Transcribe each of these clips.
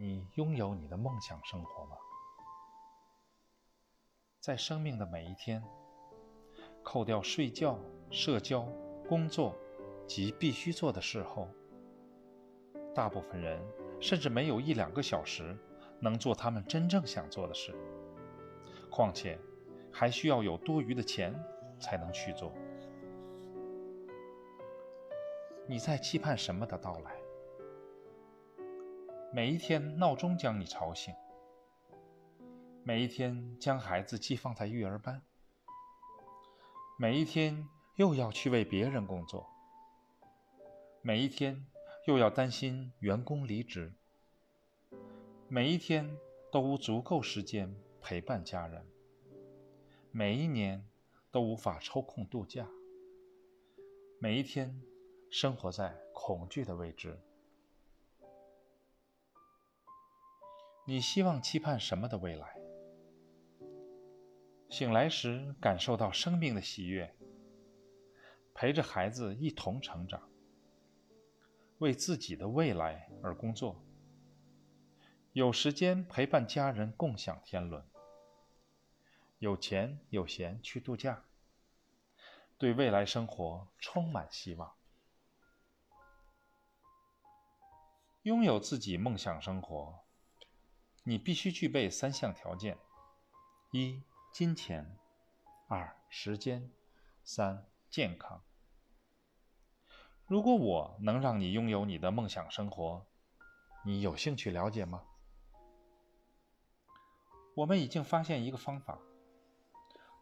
你拥有你的梦想生活吗？在生命的每一天，扣掉睡觉、社交、工作及必须做的事后，大部分人甚至没有一两个小时能做他们真正想做的事。况且，还需要有多余的钱才能去做。你在期盼什么的到来？每一天，闹钟将你吵醒；每一天，将孩子寄放在育儿班；每一天，又要去为别人工作；每一天，又要担心员工离职；每一天，都无足够时间陪伴家人；每一年，都无法抽空度假；每一天，生活在恐惧的未知。你希望期盼什么的未来？醒来时感受到生命的喜悦，陪着孩子一同成长，为自己的未来而工作，有时间陪伴家人共享天伦，有钱有闲去度假，对未来生活充满希望，拥有自己梦想生活。你必须具备三项条件：一、金钱；二、时间；三、健康。如果我能让你拥有你的梦想生活，你有兴趣了解吗？我们已经发现一个方法，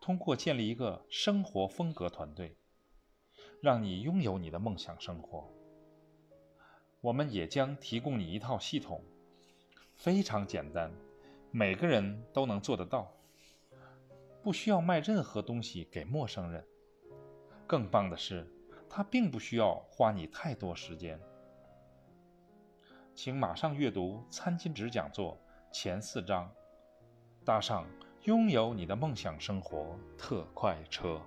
通过建立一个生活风格团队，让你拥有你的梦想生活。我们也将提供你一套系统。非常简单，每个人都能做得到，不需要卖任何东西给陌生人。更棒的是，它并不需要花你太多时间。请马上阅读餐巾纸讲座前四章，搭上拥有你的梦想生活特快车。